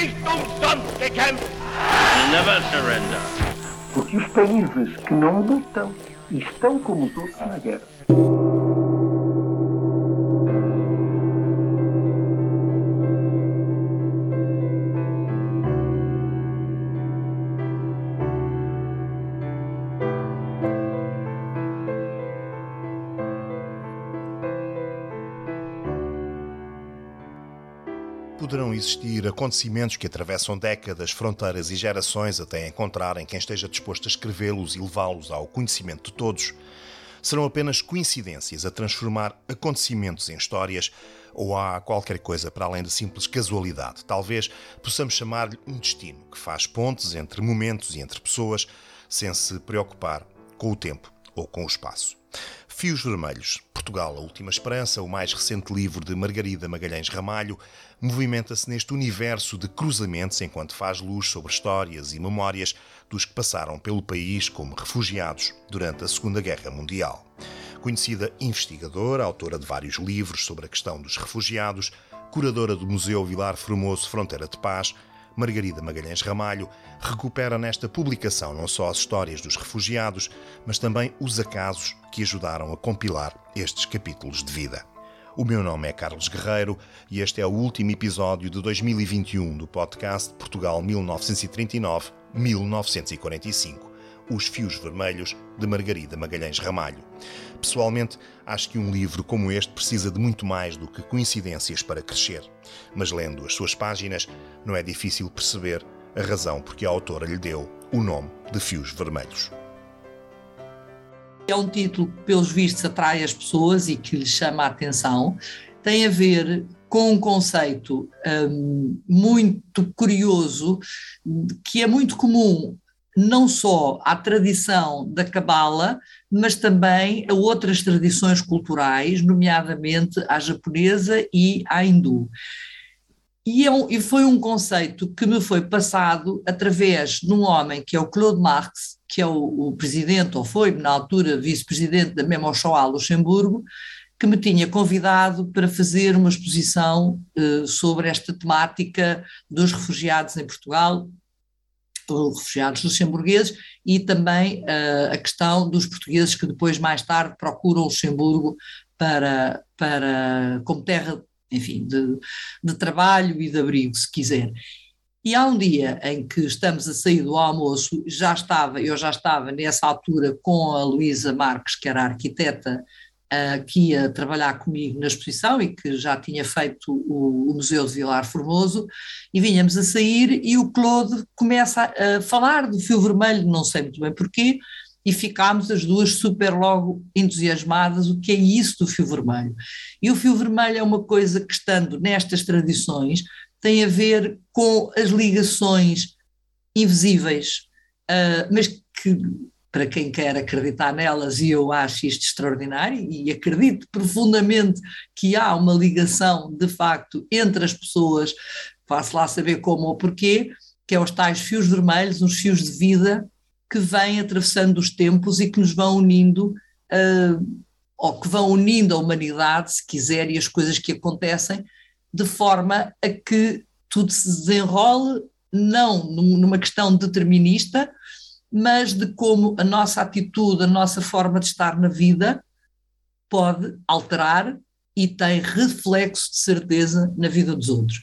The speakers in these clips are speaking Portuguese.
nicht umsonst gekämpft. Never surrender. Porque os países que não lutam estão como os outros na guerra. Existir acontecimentos que atravessam décadas, fronteiras e gerações até encontrarem quem esteja disposto a escrevê-los e levá-los ao conhecimento de todos. Serão apenas coincidências a transformar acontecimentos em histórias ou há qualquer coisa para além de simples casualidade? Talvez possamos chamar-lhe um destino que faz pontes entre momentos e entre pessoas sem se preocupar com o tempo ou com o espaço. Fios Vermelhos, Portugal, a Última Esperança, o mais recente livro de Margarida Magalhães Ramalho, movimenta-se neste universo de cruzamentos enquanto faz luz sobre histórias e memórias dos que passaram pelo país como refugiados durante a Segunda Guerra Mundial. Conhecida investigadora, autora de vários livros sobre a questão dos refugiados, curadora do Museu Vilar Formoso Fronteira de Paz, Margarida Magalhães Ramalho recupera nesta publicação não só as histórias dos refugiados, mas também os acasos que ajudaram a compilar estes capítulos de vida. O meu nome é Carlos Guerreiro e este é o último episódio de 2021 do podcast Portugal 1939-1945. Os Fios Vermelhos, de Margarida Magalhães Ramalho. Pessoalmente, acho que um livro como este precisa de muito mais do que coincidências para crescer. Mas lendo as suas páginas, não é difícil perceber a razão porque a autora lhe deu o nome de Fios Vermelhos. É um título que, pelos vistos, atrai as pessoas e que lhes chama a atenção. Tem a ver com um conceito hum, muito curioso, que é muito comum não só à tradição da Cabala, mas também a outras tradições culturais, nomeadamente à japonesa e à hindu. E, é um, e, foi um conceito que me foi passado através de um homem que é o Claude Marx, que é o, o presidente, ou foi na altura vice-presidente da Memochoa Luxemburgo, que me tinha convidado para fazer uma exposição uh, sobre esta temática dos refugiados em Portugal, refugiados luxemburgueses e também uh, a questão dos portugueses que depois, mais tarde, procuram Luxemburgo para, para, como terra, enfim, de, de trabalho e de abrigo, se quiser. E há um dia em que estamos a sair do almoço, já estava, eu já estava nessa altura com a Luísa Marques, que era arquiteta que ia trabalhar comigo na exposição e que já tinha feito o, o, Museu de Vilar Formoso, e vinhamos a sair e o Claude começa a, a falar do fio vermelho, não sei muito bem porquê, e ficámos as duas super logo entusiasmadas, o que é isso do fio vermelho? E o fio vermelho é uma coisa que, estando nestas tradições, tem a ver com as ligações invisíveis, uh, mas que para quem quer acreditar nelas, e eu acho isto extraordinário, e acredito profundamente que há uma ligação de facto entre as pessoas, faço lá saber como ou porquê, que é os tais fios vermelhos, uns fios de vida que vêm atravessando os tempos e que nos vão unindo, uh, ou que vão unindo a humanidade, se quiser, e as coisas que acontecem, de forma a que tudo se desenrole, não numa questão determinista, mas de como a nossa atitude, a nossa forma de estar na vida pode alterar e tem reflexo de certeza na vida dos outros.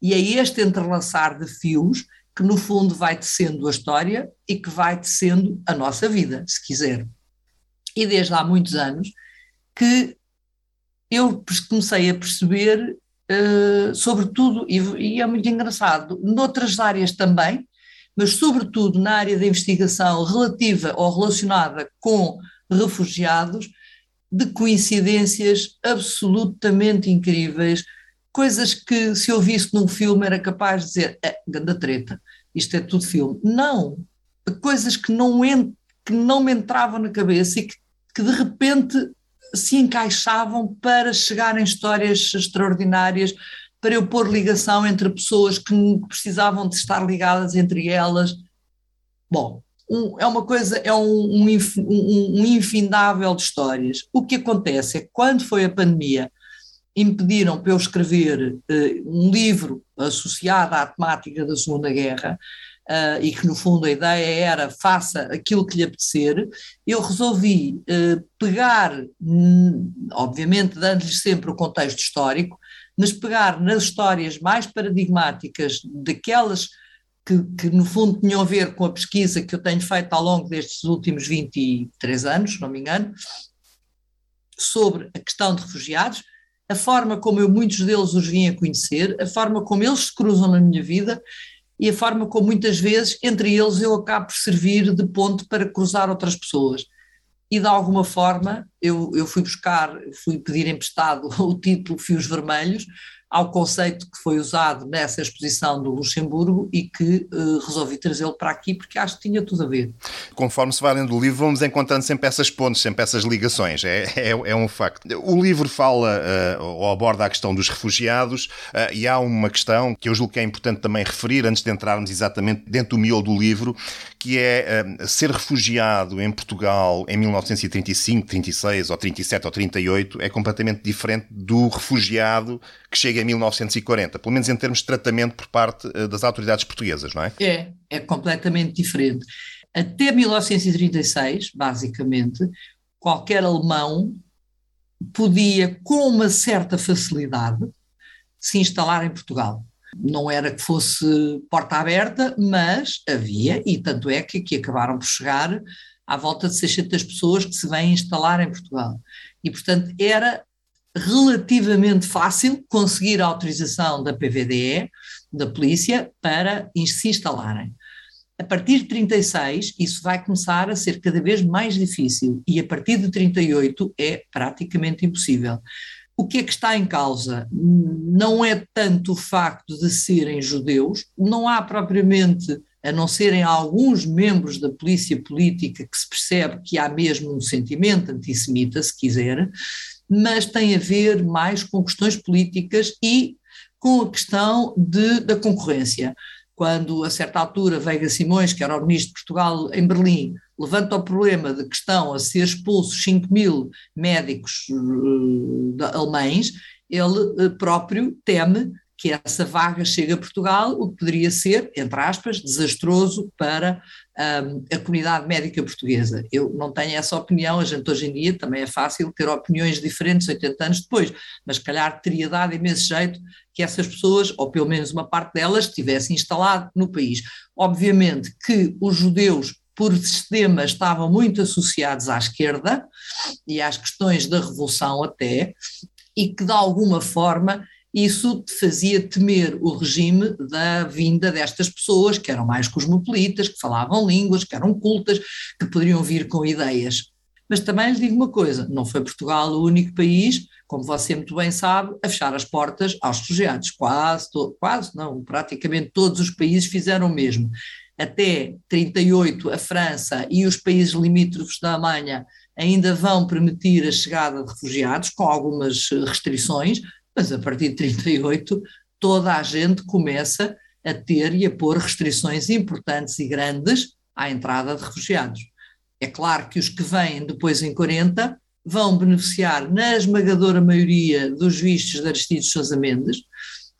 E é este entrelaçar de fios que, no fundo, vai tecendo a história e que vai tecendo a nossa vida, se quiser. E desde há muitos anos que eu comecei a perceber, uh, sobretudo, e, e é muito engraçado, noutras áreas também, mas sobretudo na área da investigação relativa ou relacionada com refugiados, de coincidências absolutamente incríveis, coisas que se eu visse num filme era capaz de dizer, é, ganda treta, isto é tudo filme. Não, coisas que não, ent, que não me entravam na cabeça e que, que de repente se encaixavam para chegar em histórias extraordinárias, para eu pôr ligação entre pessoas que precisavam de estar ligadas entre elas. Bom, um, é uma coisa, é um, um, um, infindável de histórias. O que acontece é que quando foi a pandemia impediram para eu escrever uh, um livro associado à temática da Segunda Guerra, uh, e que no fundo a ideia era faça aquilo que lhe apetecer, eu resolvi uh, pegar, obviamente dando-lhes sempre o contexto histórico, mas pegar nas histórias mais paradigmáticas daquelas que, que, no fundo tinham a ver com a pesquisa que eu tenho feito ao longo destes últimos 23 anos, se não me engano, sobre a questão de refugiados, a forma como eu muitos deles os vim a conhecer, a forma como eles se cruzam na minha vida e a forma como muitas vezes entre eles eu acabo por servir de ponte para cruzar outras pessoas. E de alguma forma eu, eu fui buscar, fui pedir emprestado o título Fios Vermelhos, ao conceito que foi usado nessa exposição do Luxemburgo e que uh, resolvi trazê-lo para aqui porque acho que tinha tudo a ver. Conforme se vai lendo o livro, vamos encontrando sempre essas pontes, sempre essas ligações, é, é, é um facto. O livro fala uh, ou aborda a questão dos refugiados uh, e há uma questão que eu julgo que é importante também referir antes de entrarmos exatamente dentro do miolo do livro, que é ser refugiado em Portugal em 1935, 36 ou 37 ou 38 é completamente diferente do refugiado que chega em 1940, pelo menos em termos de tratamento por parte eh, das autoridades portuguesas, não é? É, é completamente diferente. Até 1936, basicamente, qualquer alemão podia, com uma certa facilidade, se instalar em Portugal. Não era que fosse porta aberta, mas havia, e tanto é que aqui acabaram por chegar à volta de 600 pessoas que se vêm instalar em Portugal. E, portanto, era relativamente fácil conseguir a autorização da PVDE, da polícia, para se instalarem. A partir de 36, isso vai começar a ser cada vez mais difícil e a partir de 38 é praticamente impossível. O que é que está em causa? Não é tanto o facto de serem judeus, não há propriamente, a não serem alguns membros da polícia política que se percebe que há mesmo um sentimento antissemita, se quiser, mas tem a ver mais com questões políticas e com a questão de, da concorrência. Quando, a certa altura, Veiga Simões, que era o ministro de Portugal em Berlim, levanta o problema de que estão a ser expulsos 5 mil médicos uh, alemães, ele uh, próprio teme que essa vaga chegue a Portugal, o que poderia ser, entre aspas, desastroso para um, a comunidade médica portuguesa. Eu não tenho essa opinião, a gente hoje em dia também é fácil ter opiniões diferentes 80 anos depois, mas calhar teria dado imenso jeito que essas pessoas, ou pelo menos uma parte delas, estivessem instalado no país. Obviamente que os judeus por sistema estavam muito associados à esquerda e às questões da revolução até, e que de alguma forma isso fazia temer o regime da vinda destas pessoas, que eram mais cosmopolitas, que falavam línguas, que eram cultas, que poderiam vir com ideias. Mas também lhe digo uma coisa: não foi Portugal o único país, como você muito bem sabe, a fechar as portas aos refugiados. Quase, quase não, praticamente todos os países fizeram o mesmo. Até 38, a França e os países limítrofes da Alemanha ainda vão permitir a chegada de refugiados, com algumas restrições, mas a partir de 38 toda a gente começa a ter e a pôr restrições importantes e grandes à entrada de refugiados. É claro que os que vêm depois em 40 vão beneficiar na esmagadora maioria dos vistos de Aristides Sousa Mendes,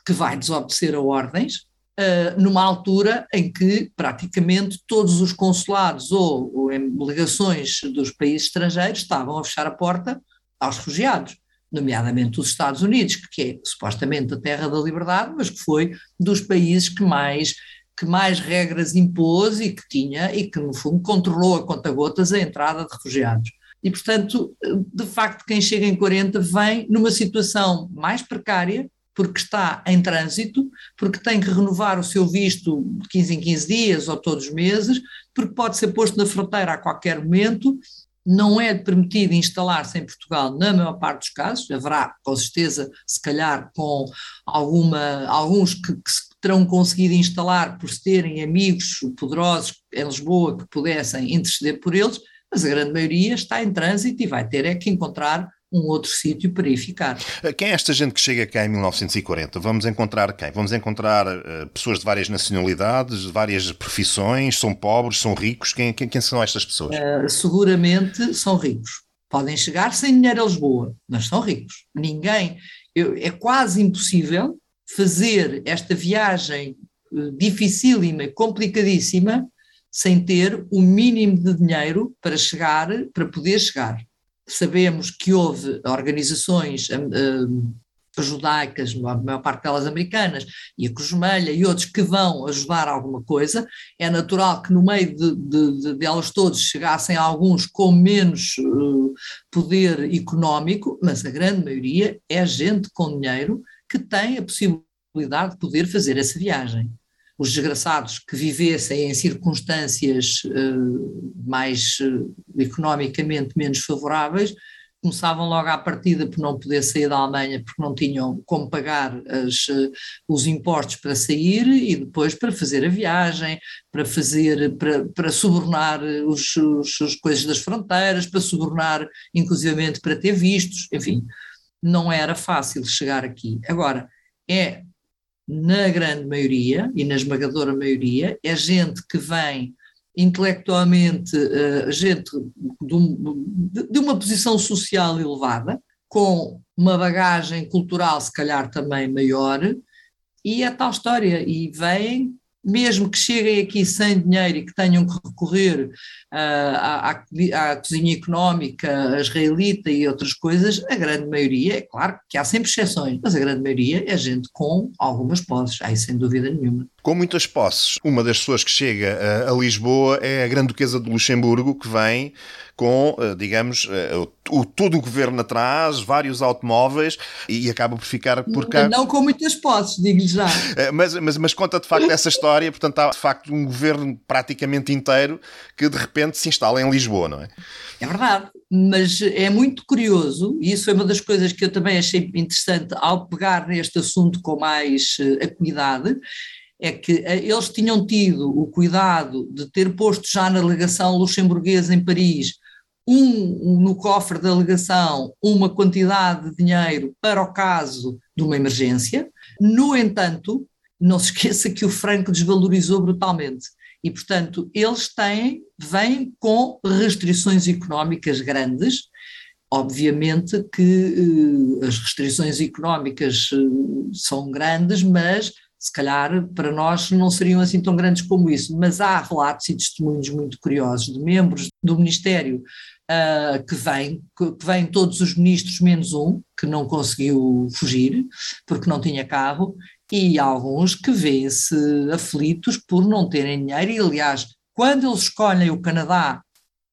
que vai desobedecer a ordens, uh, numa altura em que praticamente todos os consulados ou, ou legações dos países estrangeiros estavam a fechar a porta aos refugiados nomeadamente os Estados Unidos, que é supostamente a terra da liberdade, mas que foi dos países que mais que mais regras impôs e que tinha e que no fundo controlou a conta-gotas a entrada de refugiados. E portanto, de facto, quem chega em 40 vem numa situação mais precária, porque está em trânsito, porque tem que renovar o seu visto de 15 em 15 dias ou todos os meses, porque pode ser posto na fronteira a qualquer momento não é permitido instalar-se em Portugal na maior parte dos casos, haverá com certeza, se calhar, com alguma, alguns que, que terão conseguido instalar por terem amigos poderosos em Lisboa que pudessem interceder por eles, mas a grande maioria está em trânsito e vai ter é que encontrar um outro sítio para ir ficar. Eh, quem é esta gente que chega cá em 1940? Vamos encontrar quem? Vamos encontrar uh, pessoas de várias nacionalidades, de várias profissões, são pobres, são ricos? Quem, quem, quem são estas pessoas? Uh, seguramente são ricos. Podem chegar sem dinheiro a Lisboa, mas são ricos. Ninguém. eu, é quase impossível fazer esta viagem uh, dificílima e complicadíssima sem ter o mínimo de dinheiro para chegar, para poder chegar. Sabemos que houve organizações uh, judaicas, a maior parte delas americanas, e a Cruz Vermelha e outros que vão ajudar alguma coisa, é natural que no meio de, de, de delas todos chegassem alguns com menos uh, poder económico, mas a grande maioria é gente com dinheiro que tem a possibilidade de poder fazer essa viagem. Os desgraçados que vivessem em circunstâncias uh, mais uh, economicamente menos favoráveis começavam logo à partida por não poder sair da Alemanha porque não tinham como pagar as, eh, os impostos para sair e depois para fazer a viagem, para fazer, para, para subornar os, os, as coisas das fronteiras, para subornar inclusivamente para ter vistos, enfim, não era fácil chegar aqui. Agora, é na grande maioria e na esmagadora maioria, é gente que vem intelectualmente uh, gente de, de, uma posição social elevada, com uma bagagem cultural se calhar também maior, e é tal história, e vêm mesmo que cheguem aqui sem dinheiro e que tenham que recorrer uh, à, à, à, cozinha económica israelita e outras coisas, a grande maioria, é claro que há sempre exceções, mas a grande maioria é gente com algumas posses, aí sem dúvida nenhuma. Com muitas posses, uma das pessoas que chega a, a Lisboa é a Grande Duquesa de Luxemburgo, que vem com, eh, digamos, eh, o, todo o governo atrás, vários automóveis e acaba por ficar por cá. Não com muitas posses, digo-lhe já. Eh, mas, mas, mas conta de facto essa história, portanto, há de facto um governo praticamente inteiro que de repente se instala em Lisboa, não é? É verdade, mas é muito curioso, e isso foi uma das coisas que eu também achei interessante ao pegar neste assunto com mais acuidade, é que eles tinham tido o cuidado de ter posto já na legação luxemburguesa em Paris um, no cofre da alegação uma quantidade de dinheiro para o caso de uma emergência. No entanto, não se esqueça que o franco desvalorizou brutalmente. E, portanto, eles têm, vêm com restrições económicas grandes. Obviamente que eh, as restrições económicas eh, são grandes, mas se calhar para nós não seriam assim tão grandes como isso. Mas há relatos e testemunhos muito curiosos de membros do Ministério uh, que vem, que vem todos os ministros menos um, que não conseguiu fugir, porque não tinha carro, e alguns que vêem-se aflitos por não terem dinheiro, e aliás, quando eles escolhem o Canadá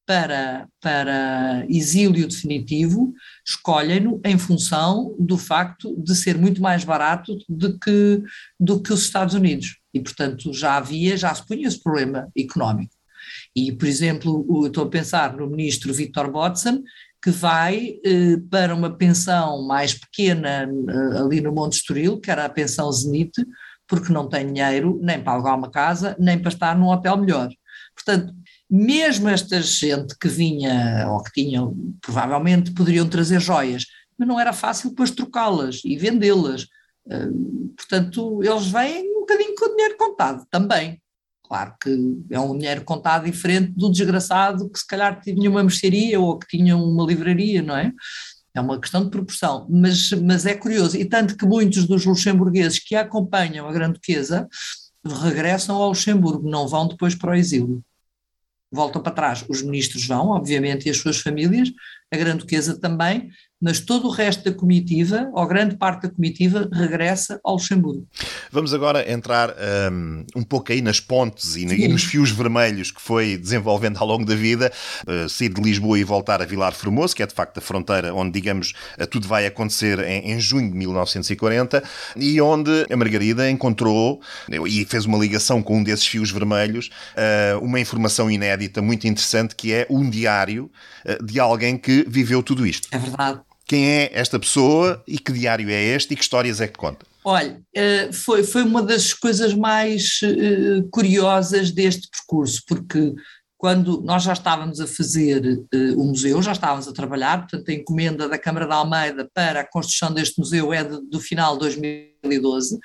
para, para exílio definitivo, escolhem-no em função do facto de ser muito mais barato do que, do que os Estados Unidos. E, portanto, já havia, já se punha esse problema económico. E, por exemplo, estou a pensar no ministro Vítor Botson, que vai eh, para uma pensão mais pequena eh, ali no Monte Estoril, que era a pensão Zenite, porque não tem dinheiro nem para alugar uma casa, nem para estar num hotel melhor. Portanto, mesmo esta gente que vinha, ou que tinham, provavelmente poderiam trazer joias, mas não era fácil depois trocá-las e vendê-las. Eh, portanto, eles vêm um bocadinho com o dinheiro contado também. Claro que é um dinheiro contado diferente do desgraçado que se calhar tinha uma mercearia ou que tinha uma livraria, não é? É uma questão de proporção, mas, mas é curioso, e tanto que muitos dos luxemburgueses que acompanham a Grande Duquesa regressam ao Luxemburgo, não vão depois para o exílio. Voltam para trás. Os ministros vão, obviamente, e as suas famílias, a Grande Duquesa também, mas todo o resto da comitiva, ou grande parte da comitiva, regressa ao Luxemburgo. Vamos agora entrar um, um pouco aí nas pontes e, e, nos fios vermelhos que foi desenvolvendo ao longo da vida, uh, sair de Lisboa e voltar a Vilar Formoso, que é de facto a fronteira onde, digamos, uh, tudo vai acontecer em, em, junho de 1940, e onde a Margarida encontrou, e fez uma ligação com um desses fios vermelhos, uh, uma informação inédita, muito interessante, que é um diário de alguém que viveu tudo isto. É verdade. Quem é esta pessoa e que diário é este e que histórias é que conta? Olha, eh, foi, foi uma das coisas mais eh, curiosas deste percurso, porque quando nós já estávamos a fazer eh, o museu, já estávamos a trabalhar, portanto a encomenda da Câmara de Almeida para a construção deste museu é de, do final de 2012,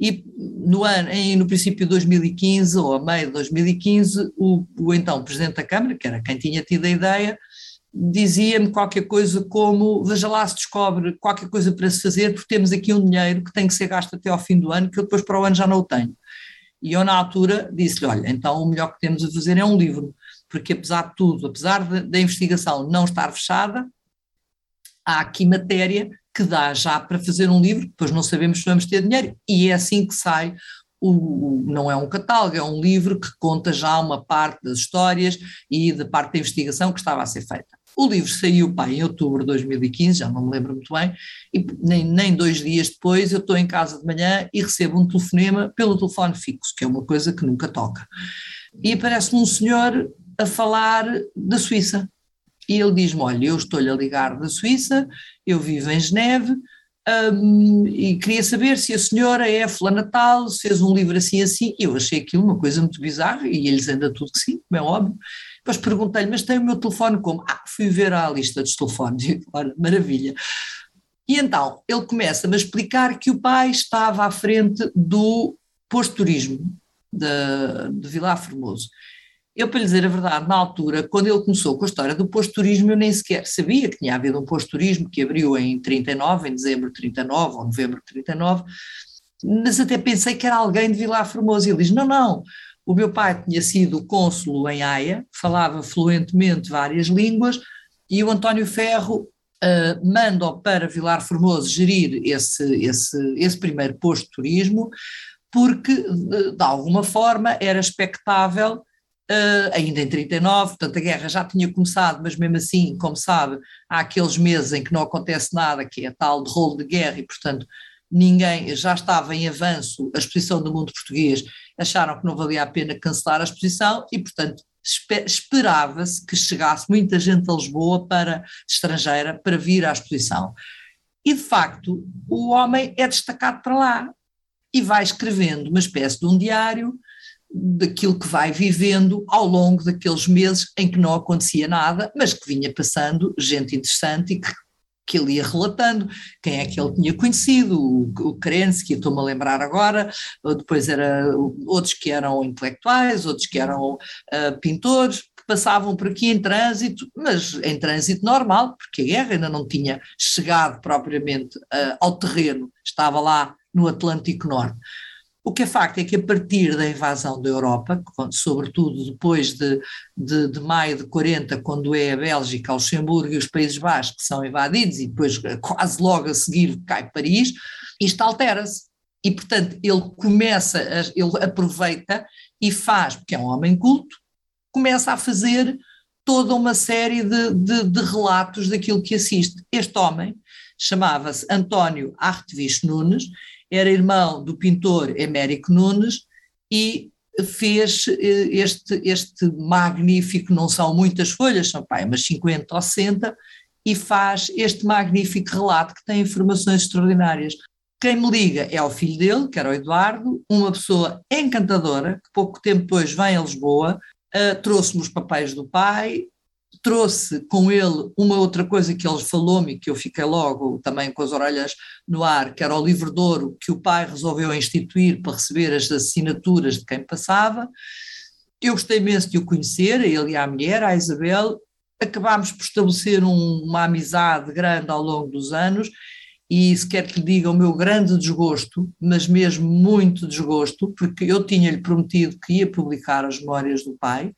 e no, ano, em, no princípio de 2015, ou a meio de 2015, o, o então Presidente da Câmara, que era quem tinha tido a ideia, dizia-me qualquer coisa como: veja lá se descobre qualquer coisa para se fazer, porque temos aqui um dinheiro que tem que ser gasto até ao fim do ano, que eu depois para o ano já não o tenho. E eu, na altura, disse-lhe: olha, então o melhor que temos a fazer é um livro, porque apesar de tudo, apesar da investigação não estar fechada, há aqui matéria que dá já para fazer um livro, depois não sabemos se vamos ter dinheiro, e é assim que sai o, não é um catálogo, é um livro que conta já uma parte das histórias e da parte da investigação que estava a ser feita. O livro saiu pá, em outubro de 2015, já não me lembro muito bem, e nem, nem dois dias depois eu estou em casa de manhã e recebo um telefonema pelo telefone fixo, que é uma coisa que nunca toca. E aparece-me um senhor a falar da Suíça. E ele diz-me: Olha, eu estou-lhe a ligar da Suíça, eu vivo em Geneve, um, e queria saber se a senhora é fulana tal, fez um livro assim assim, eu achei aquilo uma coisa muito bizarra, e eles ainda tudo que sim, como é óbvio. Depois perguntei-lhe, mas tem o meu telefone como? Ah, fui ver a lista dos telefones, olha, maravilha. E então, ele começa-me a explicar que o pai estava à frente do posto turismo de, de Vilar Formoso. Eu, para lhe dizer a verdade, na altura, quando ele começou com a história do posto turismo, eu nem sequer sabia que tinha havido um posto turismo que abriu em 39, em dezembro de 39 ou novembro de 39, mas até pensei que era alguém de Vilar Formoso. E ele diz: não, não, o meu pai tinha sido cônsulo em Haia, falava fluentemente várias línguas, e o António Ferro uh, manda-o para Vilar Formoso gerir esse, esse, esse primeiro posto de turismo, porque de, de alguma forma era expectável Uh, ainda em 39, portanto a guerra já tinha começado, mas mesmo assim, como sabe, há aqueles meses em que não acontece nada, que é tal de rolo de guerra, e portanto ninguém, já estava em avanço a exposição do mundo português, acharam que não valia a pena cancelar a exposição e portanto esperava-se que chegasse muita gente a Lisboa para estrangeira para vir à exposição. E de facto o homem é destacado para lá e vai escrevendo uma espécie de um diário daquilo que vai vivendo ao longo daqueles meses em que não acontecia nada, mas que vinha passando gente interessante e que, que ele ia relatando quem é que ele tinha conhecido, o, o Kerensky, estou-me a lembrar agora, depois era outros que eram intelectuais, outros que eram uh, pintores, que passavam por aqui em trânsito, mas em trânsito normal, porque a guerra ainda não tinha chegado propriamente uh, ao terreno, estava lá no Atlântico Norte. O que é facto é que a partir da invasão da Europa, sobretudo depois de, de, de, maio de 40, quando é a Bélgica, Luxemburgo e os Países Baixos que são invadidos e depois eh, quase logo a seguir cai Paris, isto altera-se. E portanto ele começa, a, ele aproveita e faz, porque é um homem culto, começa a fazer toda uma série de, de, de relatos daquilo que assiste. Este homem chamava-se António Artevich Nunes era irmão do pintor Emérico Nunes e fez eh, este, este magnífico, não são muitas folhas, são pai, mas 50 ou 60, e faz este magnífico relato que tem informações extraordinárias. Quem me liga é o filho dele, que era o Eduardo, uma pessoa encantadora, que pouco tempo depois vem a Lisboa, uh, trouxe-me os papéis do pai, trouxe com ele uma outra coisa que ele falou-me, que eu fiquei logo também com as orelhas no ar, que era o livro de ouro que o pai resolveu instituir para receber as assinaturas de quem passava. Eu gostei imenso de o conhecer, a ele e à mulher, a Isabel. Acabámos por estabelecer um, uma amizade grande ao longo dos anos e se quer que lhe diga o meu grande desgosto, mas mesmo muito desgosto, porque eu tinha-lhe prometido que ia publicar as memórias do pai,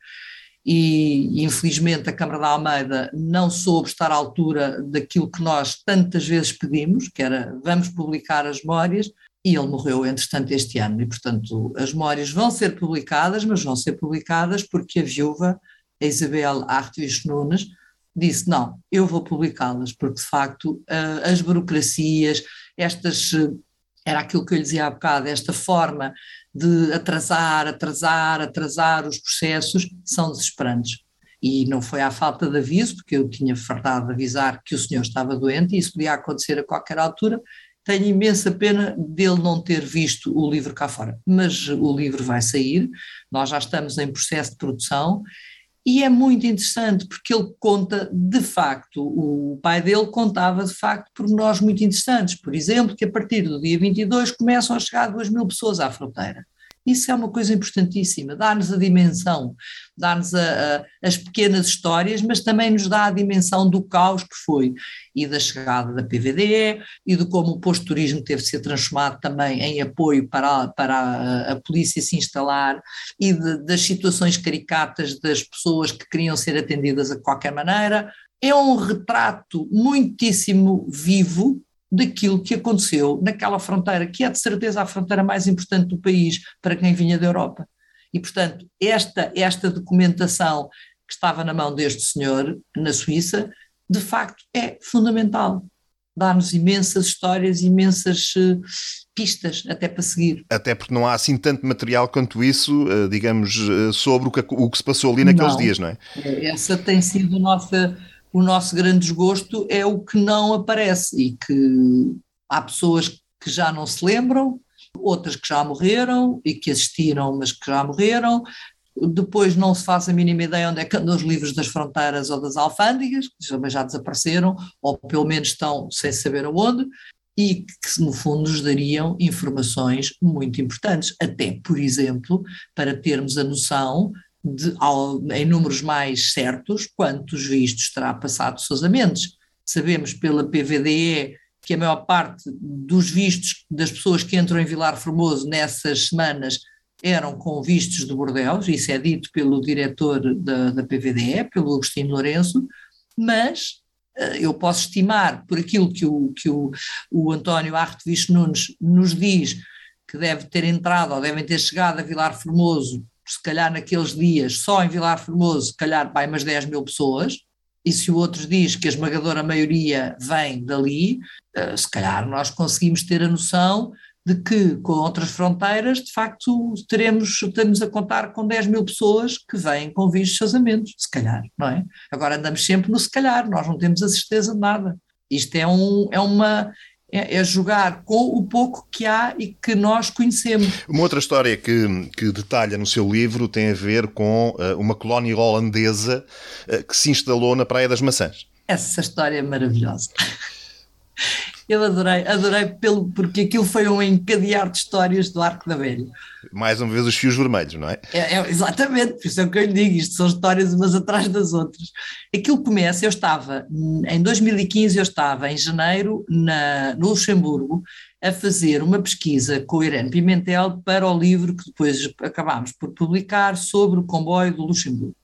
e, infelizmente a Câmara da Almeida não soube estar à altura daquilo que nós tantas vezes pedimos, que era vamos publicar as memórias, e ele morreu entretanto este ano, e portanto as memórias vão ser publicadas, mas vão ser publicadas porque a viúva, a Isabel Artes Nunes, disse não, eu vou publicá-las, porque de facto as burocracias, estas, era aquilo que eu lhe dizia há bocado, esta forma de atrasar, atrasar, atrasar os processos são desesperantes. E não foi à falta de aviso, porque eu tinha fartado de avisar que o senhor estava doente e isso podia acontecer a qualquer altura. Tenho imensa pena dele não ter visto o livro cá fora, mas o livro vai sair, nós já estamos em processo de produção e é muito interessante porque ele conta de facto, o pai dele contava de facto pormenores muito interessantes. Por exemplo, que a partir do dia 22 começam a chegar 2 mil pessoas à fronteira. Isso é uma coisa importantíssima, dá-nos a dimensão, dá-nos as pequenas histórias, mas também nos dá a dimensão do caos que foi e da chegada da PVDE e de como o posto de turismo teve de ser transformado também em apoio para, a, para a, a polícia se instalar e de, das situações caricatas das pessoas que queriam ser atendidas a qualquer maneira. É um retrato muitíssimo vivo daquilo que aconteceu naquela fronteira, que é de certeza a fronteira mais importante do país para quem vinha da Europa. E, portanto, esta, esta documentação que estava na mão deste senhor na Suíça, de facto é fundamental. Dá-nos imensas histórias, imensas uh, pistas até para seguir. Até porque não há assim tanto material quanto isso, uh, digamos, uh, sobre o que, o que se passou ali naqueles não, dias, não é? Essa tem sido a nossa o nosso grande desgosto é o que não aparece e que há pessoas que já não se lembram, outras que já morreram e que assistiram, mas que já morreram. Depois não se faz a mínima ideia onde é que andam os livros das fronteiras ou das alfândegas, que também já desapareceram, ou pelo menos estão sem saber aonde, e que no fundo nos dariam informações muito importantes, até, por exemplo, para termos a noção de, em números mais certos quantos vistos terá passado Sousa Mendes. Sabemos pela PVDE que a maior parte dos vistos das pessoas que entram em Vilar Formoso nessas semanas eram com vistos de Bordeaux, isso é dito pelo diretor da, da PVDE, pelo Agostinho Lourenço, mas uh, eu posso estimar, por aquilo que o, que o, o António Artevisto Nunes nos diz, que deve ter entrado ou devem ter chegado a Vilar Formoso se calhar naqueles dias, só em Vilar Formoso, se calhar vai umas 10 mil pessoas, e se o outro diz que a esmagadora maioria vem dali, eh, se calhar nós conseguimos ter a noção de que com outras fronteiras, de facto, teremos, estamos a contar com 10 mil pessoas que vêm com vistos de casamentos, se calhar, não é? Agora andamos sempre no se calhar, nós não temos a certeza de nada. Isto é, um, é, uma, é, é, jogar com o pouco que há e que nós conhecemos. Uma outra história que, que detalha no seu livro tem a ver com uh, uma colónia holandesa uh, que se instalou na Praia das Maçãs. Essa história é maravilhosa. Eu adorei, adorei pelo, porque aquilo foi um encadear de histórias do Arco da Velha. Mais uma vez os fios vermelhos, não é? é, é exatamente, por isso é o que eu lhe digo, isto são histórias umas atrás das outras. Aquilo começa, eu estava, em 2015 eu estava em janeiro na, no Luxemburgo a fazer uma pesquisa com o Irene Pimentel para o livro que depois acabámos por publicar sobre o comboio do Luxemburgo.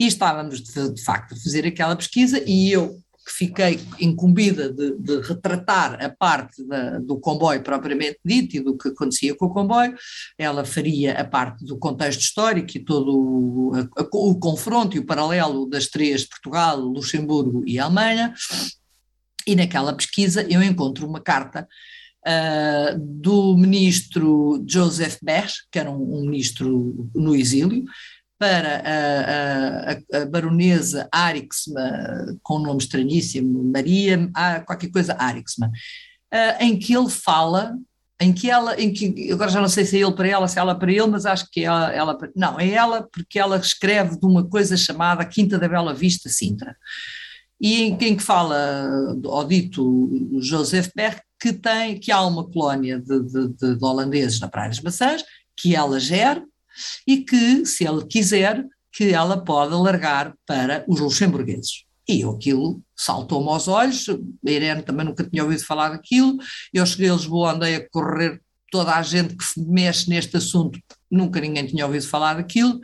E estávamos de, de facto a fazer aquela pesquisa e eu que fiquei incumbida de, de retratar a parte da, do comboio propriamente dito e do que acontecia com o comboio, ela faria a parte do contexto histórico e todo o, a, o confronto e o paralelo das três, Portugal, Luxemburgo e Alemanha, e naquela pesquisa eu encontro uma carta Uh, do ministro Joseph Berch, que era um, um, ministro no exílio, para a, a, a baronesa Arixma, com um nome estranhíssimo, Maria, qualquer coisa Arixma, uh, em que ele fala, em que ela, em que, agora já não sei se é ele para ela, se é ela para ele, mas acho que é ela, ela não, é ela porque ela escreve de uma coisa chamada Quinta da Bela Vista, Sintra, e em quem que fala, ao dito Joseph Berg, que tem, que há uma colónia de, de, de, de holandeses na Praia das Maçãs, que ela gera, e que, se ele quiser, que ela pode alargar para os luxemburgueses. E aquilo saltou-me aos olhos, a Irene também nunca tinha ouvido falar daquilo, eu cheguei a Lisboa, andei a correr toda a gente que mexe neste assunto, nunca ninguém tinha ouvido falar daquilo,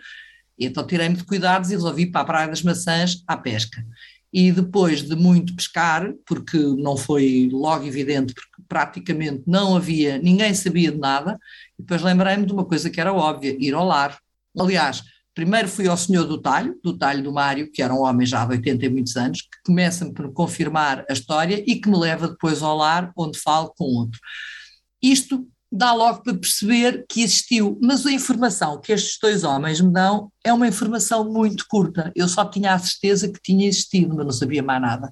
então tirei-me de cuidados e resolvi para a Praia das Maçãs à pesca. E depois de muito pescar, porque não foi logo evidente, porque praticamente não havia, ninguém sabia de nada, depois lembrei-me de uma coisa que era óbvia, ir ao lar. Aliás, primeiro fui ao senhor do talho, do talho do Mário, que era um homem já de 80 e muitos anos, que começa-me por confirmar a história e que me leva depois ao lar, onde falo com outro. Isto dá logo para perceber que existiu, mas a informação que estes dois homens me dão é uma informação muito curta. Eu só tinha a certeza que tinha existido, mas não sabia mais nada.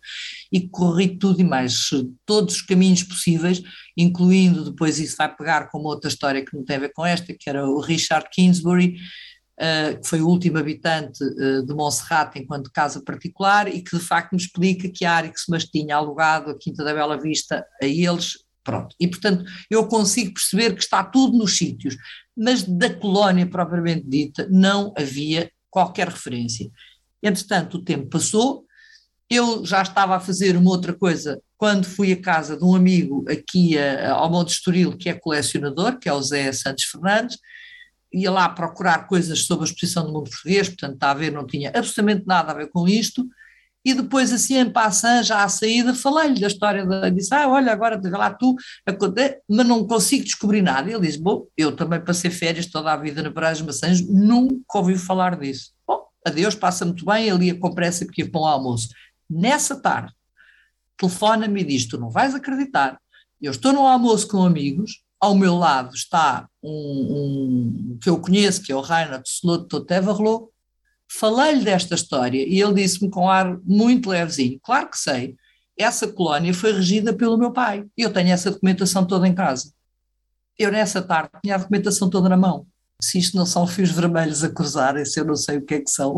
E corri tudo e mais, todos os caminhos possíveis, incluindo depois isso vai pegar com uma outra história que não tem a ver com esta, que era o Richard Kingsbury, Uh, que foi o último habitante uh, de Monserrate enquanto casa particular e que de facto me explica que a Arixmas tinha alugado a Quinta da Bela Vista a eles Pronto. E, portanto, eu consigo perceber que está tudo nos sítios. mas da colónia propriamente dita não havia qualquer referência. Entretanto, o tempo passou, eu já estava a fazer uma outra coisa quando fui à casa de um amigo aqui a, ao Monte Estoril, que é colecionador, que é o Zé Santos Fernandes, ia lá procurar coisas sobre a exposição do mundo português, portanto, está a ver, não tinha absolutamente nada a ver com isto, e depois, assim, em passant, já à saída, falei-lhe da história, da, disse, ah, olha, agora vê lá tu, mas não consigo descobrir nada. E ele disse, bom, eu também passei férias toda a vida na Praia dos Maçãs, nunca ouvi falar disso. Bom, adeus, passa muito bem, ele ia com pressa porque ia para um almoço. Nessa tarde, telefona-me e diz, tu não vais acreditar, eu estou no almoço com amigos, ao meu lado está um, um que eu conheço, que é o Reinhard Slot Toteverlo, falei-lhe desta história e ele disse-me com ar muito levezinho, claro que sei, essa colónia foi regida pelo meu pai, eu tenho essa documentação toda em casa. Eu nessa tarde tinha a documentação toda na mão. Se isto não são fios vermelhos a cruzarem-se, eu não sei o que é que são.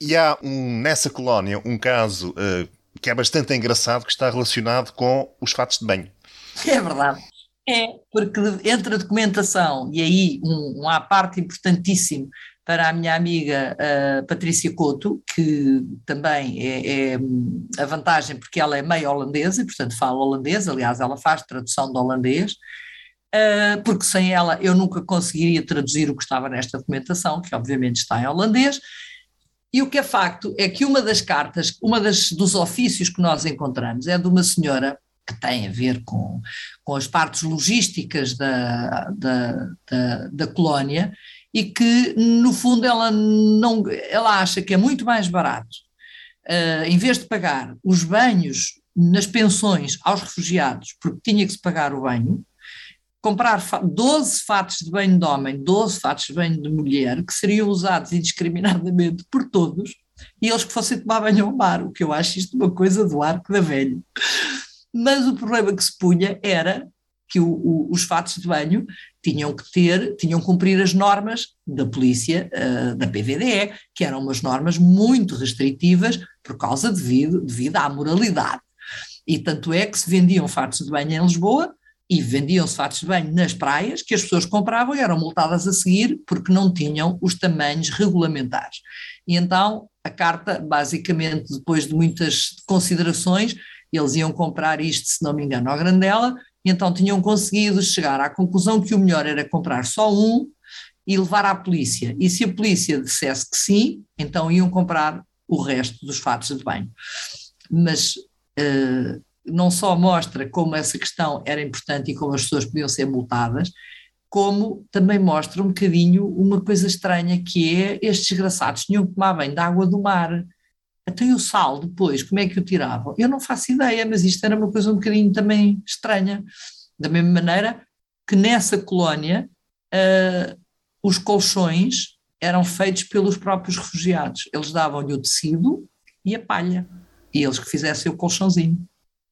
E há um, nessa colónia um caso uh, que é bastante engraçado que está relacionado com os fatos de banho. É verdade. É, porque entre a documentação e aí um, uma parte importantíssimo para a minha amiga uh, Patrícia Couto, que também é, é, a vantagem porque ela é meio holandesa e, portanto, fala holandês, aliás, ela faz tradução do holandês, uh, porque sem ela eu nunca conseguiria traduzir o que estava nesta documentação, que obviamente está em holandês. E o que é facto é que uma das cartas, uma das, dos ofícios que nós encontramos é de uma senhora que tem a ver com, com as partes logísticas da, da, da, da colónia e que, no fundo, ela, não, ela acha que é muito mais barato, uh, em vez de pagar os banhos nas pensões aos refugiados, porque tinha que se pagar o banho, comprar 12 fatos de banho de homem, 12 fatos de banho de mulher, que seriam usados indiscriminadamente por todos, e eles que fossem tomar banho ao mar, o que eu acho isto uma coisa do arco da velha. Mas o problema que se punha era que o, o, os fatos de banho tinham que ter, tinham que cumprir as normas da polícia, uh, da PVDE, que eram umas normas muito restritivas por causa devido, devido à moralidade. E tanto é que se vendiam fatos de banho em Lisboa e vendiam-se fatos de banho nas praias que as pessoas compravam e eram multadas a seguir porque não tinham os tamanhos regulamentares. E então a carta, basicamente, depois de muitas considerações, eles iam comprar isto, se não me engano, ao Grandela, e então tinham conseguido chegar à conclusão que o melhor era comprar só um e levar à polícia. E se a polícia dissesse que sim, então iam comprar o resto dos fatos de banho. Mas uh, não só mostra como essa questão era importante e como as pessoas podiam ser multadas, como também mostra um bocadinho uma coisa estranha que é estes desgraçados tinham que tomar bem da água do mar. Até o sal depois, como é que o tiravam? Eu não faço ideia, mas isto era uma coisa um bocadinho também estranha. Da mesma maneira que nessa colónia uh, os colchões eram feitos pelos próprios refugiados. Eles davam-lhe o tecido e a palha, e eles que fizessem o colchãozinho.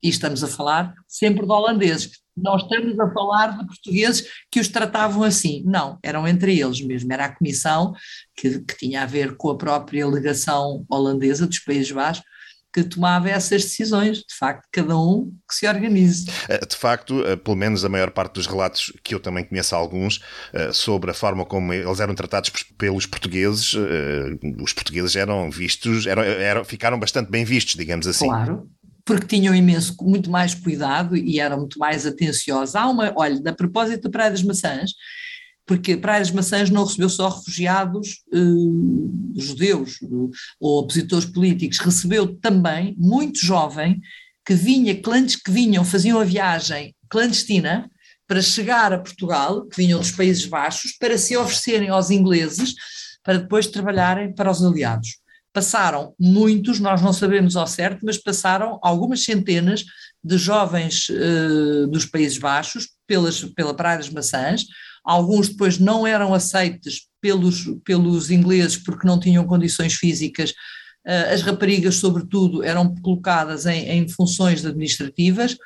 E estamos a falar sempre de holandeses. Não estamos a falar de portugueses que os tratavam assim. Não, eram entre eles mesmo. Era a comissão que, que tinha a ver com a própria legação holandesa dos Países Baixos que tomava essas decisões, de facto, cada um que se organize. Eh, de facto, eh, pelo menos a maior parte dos relatos, que eu também conheço alguns, eh, sobre a forma como eles eram tratados pelos portugueses, os portugueses eram vistos, eram, eram, ficaram bastante bem vistos, digamos assim. Claro, porque tinham imenso, muito mais cuidado e eram muito mais atenciosos. Há uma, olha, a propósito da Praia das Maçãs, porque a Praia das Maçãs não recebeu só refugiados eh, judeus ou opositores políticos, recebeu também muito jovem que vinha, que vinham, faziam a viagem clandestina para chegar a Portugal, que vinham dos Países Baixos, para se oferecerem aos ingleses para depois trabalharem para os aliados. Passaram muitos, nós não sabemos ao certo, mas passaram algumas centenas de jovens uh, dos Países Baixos pelas, pela Praia das Maçãs. Alguns depois não eram aceitos pelos, pelos ingleses porque não tinham condições físicas. Uh, as raparigas, sobretudo, eram colocadas em, em, funções administrativas,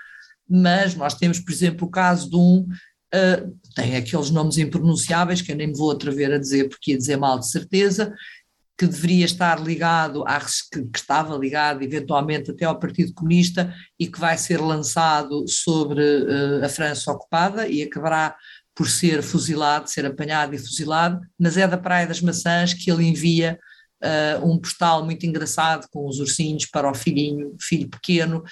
mas nós temos, por exemplo, o caso de um. Uh, tem aqueles nomes impronunciáveis que eu nem me vou atrever a dizer porque ia dizer mal de certeza, que deveria estar ligado, à, que, que, estava ligado eventualmente até ao Partido Comunista e que vai ser lançado sobre uh, a França ocupada e acabará por ser fuzilado, ser apanhado e fuzilado, mas é da Praia das Maçãs que ele envia uh, um postal muito engraçado com os ursinhos para o filhinho, filho pequeno,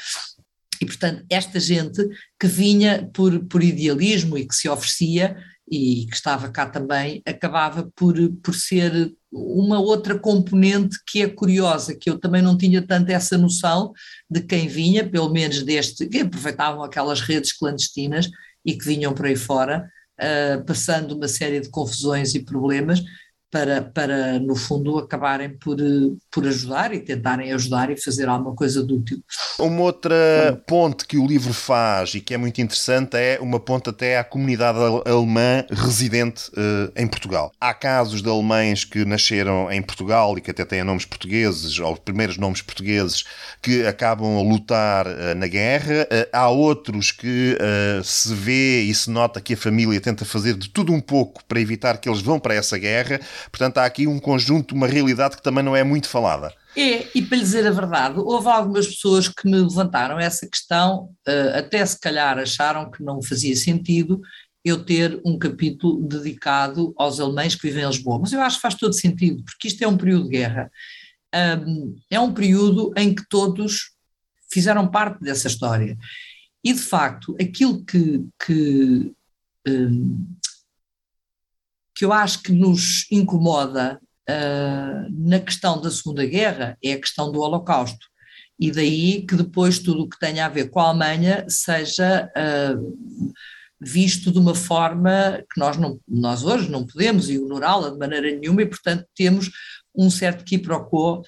e portanto esta gente que vinha por, por idealismo e que se oferecia e que estava cá também, acabava por, por ser uma outra componente que é curiosa, que eu também não tinha tanto essa noção de quem vinha, pelo menos deste, que aproveitavam aquelas redes clandestinas e que vinham por aí fora, uh, passando uma série de confusões e problemas, para, para, no fundo, acabarem por, por ajudar e tentarem ajudar e fazer alguma coisa de útil. Uma outra ponte que o livro faz e que é muito interessante é uma ponte até à comunidade alemã residente uh, em Portugal. Há casos de alemães que nasceram em Portugal e que até têm nomes portugueses, ou primeiros nomes portugueses, que acabam a lutar uh, na guerra. Uh, há outros que se vê e se nota que a família tenta fazer de tudo um pouco para evitar que eles vão para essa guerra. Portanto, há aqui um conjunto, uma realidade que também não é muito falada. É, e para lhe dizer a verdade, houve algumas pessoas que me levantaram essa questão, eh, até se calhar acharam que não fazia sentido eu ter um capítulo dedicado aos alemães que vivem em Lisboa. Mas eu acho que faz todo sentido, porque isto é um período de guerra. É um período em que todos fizeram parte dessa história. E, de facto, aquilo que, que que eu acho que nos incomoda uh, na questão da Segunda Guerra é a questão do Holocausto. E daí que depois tudo o que tenha a ver com a Alemanha seja uh, visto de uma forma que nós, não, nós hoje não podemos ignorá-la de maneira nenhuma e, portanto, temos um certo quiproquo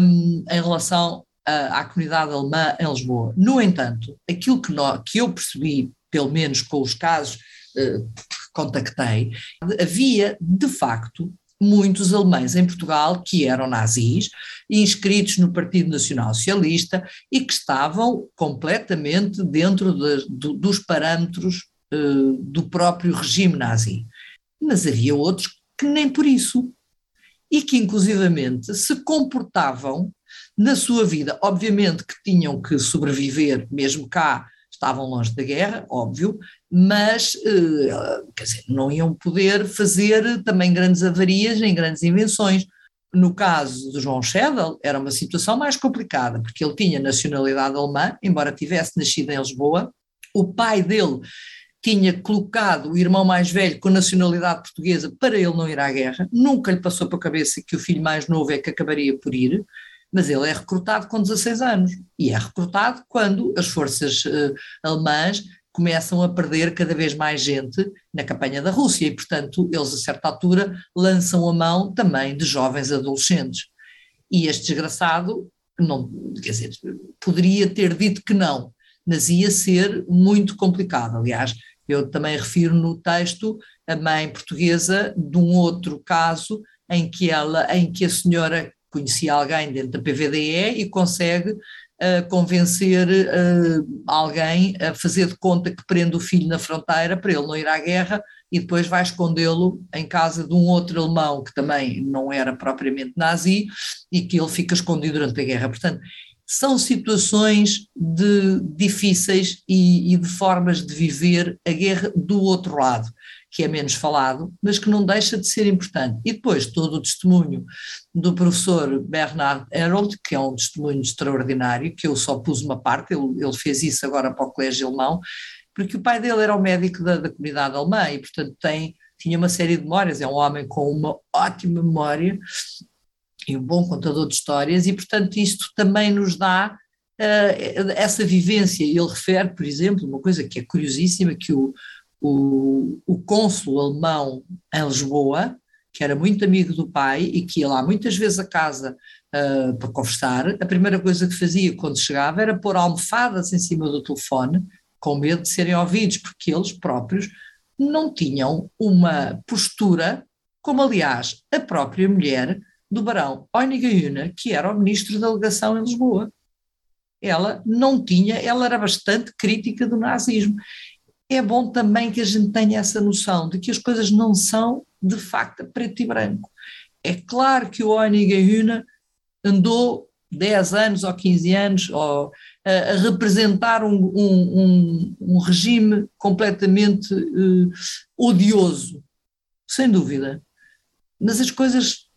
um, em relação à, à comunidade alemã em Lisboa. No entanto, aquilo que, nós, que eu percebi, pelo menos com os casos uh, contactei, havia de facto muitos alemães em Portugal que eram nazis, inscritos no Partido Nacional Socialista e que estavam completamente dentro de, dos parâmetros uh, do próprio regime nazi. Mas havia outros que nem por isso. E que, inclusivamente, se comportavam na sua vida. Obviamente que tinham que sobreviver, mesmo cá, estavam longe da guerra, óbvio, mas eh, quer dizer, não iam poder fazer também grandes avarias nem grandes invenções. No caso do João Schedel, era uma situação mais complicada, porque ele tinha nacionalidade alemã, embora tivesse nascido em Lisboa, o pai dele tinha colocado o irmão mais velho com nacionalidade portuguesa para ele não ir à guerra, nunca lhe passou para a cabeça que o filho mais novo é que acabaria por ir, mas ele é recrutado com 16 anos e é recrutado quando as forças uh, alemãs começam a perder cada vez mais gente na campanha da Rússia e, portanto, eles a certa altura lançam a mão também de jovens adolescentes. E este desgraçado, não, quer dizer, poderia ter dito que não, mas ia ser muito complicado. Aliás, eu também refiro no texto a mãe portuguesa de um outro caso em que ela, em que a senhora conhecia alguém dentro da PVDE e consegue uh, convencer uh, alguém a fazer de conta que prende o filho na fronteira para ele não ir à guerra e depois vai escondê-lo em casa de um outro alemão que também não era propriamente nazi e que ele fica escondido durante a guerra. Portanto, são situações de, difíceis e, e de formas de viver a guerra do outro lado que é menos falado, mas que não deixa de ser importante. E depois todo o testemunho do professor Bernard Herold, que é um testemunho extraordinário, que eu só pus uma parte, ele, ele fez isso agora para o Colégio Alemão, porque o pai dele era o médico da, da comunidade alemã e, portanto, tem, tinha uma série de memórias, é um homem com uma ótima memória e um bom contador de histórias, e, portanto, isto também nos dá uh, essa vivência. Ele refere, por exemplo, uma coisa que é curiosíssima, que o, o, o cônsul alemão em Lisboa, que era muito amigo do pai e que ia lá muitas vezes a casa uh, para conversar, a primeira coisa que fazia quando chegava era pôr almofadas em cima do telefone, com medo de serem ouvidos, porque eles próprios não tinham uma postura, como aliás a própria mulher do barão Euniga que era o ministro da delegação em Lisboa. Ela não tinha, ela era bastante crítica do nazismo é bom também que a gente tenha essa noção de que as coisas não são, de facto, preto e branco. É claro que o Hühne andou 10 anos ou 15 anos, ou a, a representar um, um, um, um, regime completamente uh, odioso, sem dúvida. Mas as coisas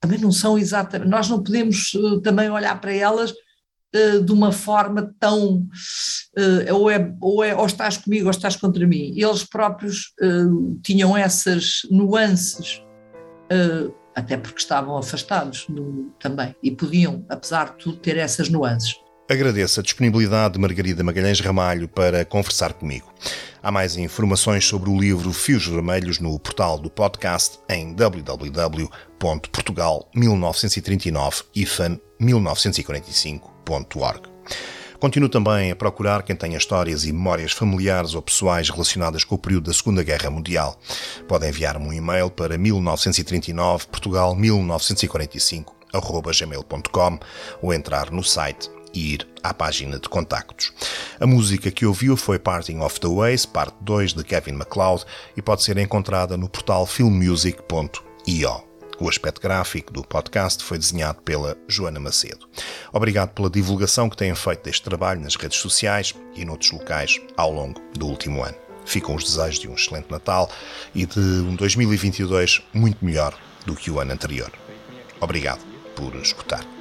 também não são exatamente. Nós não podemos uh, também olhar para elas uh, de uma forma tão. ou, é, ou, é, ou estás comigo ou estás contra mim. Eles próprios tinham essas nuances até porque estavam afastados no, também e podiam, apesar de tudo, ter essas nuances. Agradeço a disponibilidade de Margarida Magalhães Ramalho para conversar comigo. Há mais informações sobre o livro Fios Vermelhos no portal do podcast em www.portugal1939-1945.org. Continuo também a procurar quem tenha histórias e memórias familiares ou pessoais relacionadas com o período da Segunda Guerra Mundial. Podem enviar-me um e-mail para 1939 Portugal 1945 gmail.com ou entrar no site e ir à página de contactos. A música que ouviu foi Parting of the Ways, parte 2 de Kevin MacLeod e pode ser encontrada no portal filmmusic.io. O aspecto gráfico do podcast foi desenhado pela Joana Macedo. Obrigado pela divulgação que têm feito deste trabalho nas redes sociais e noutros locais ao longo do último ano. Ficam os desejos de um excelente Natal e de um 2022 muito melhor do que o ano anterior. Obrigado por escutar.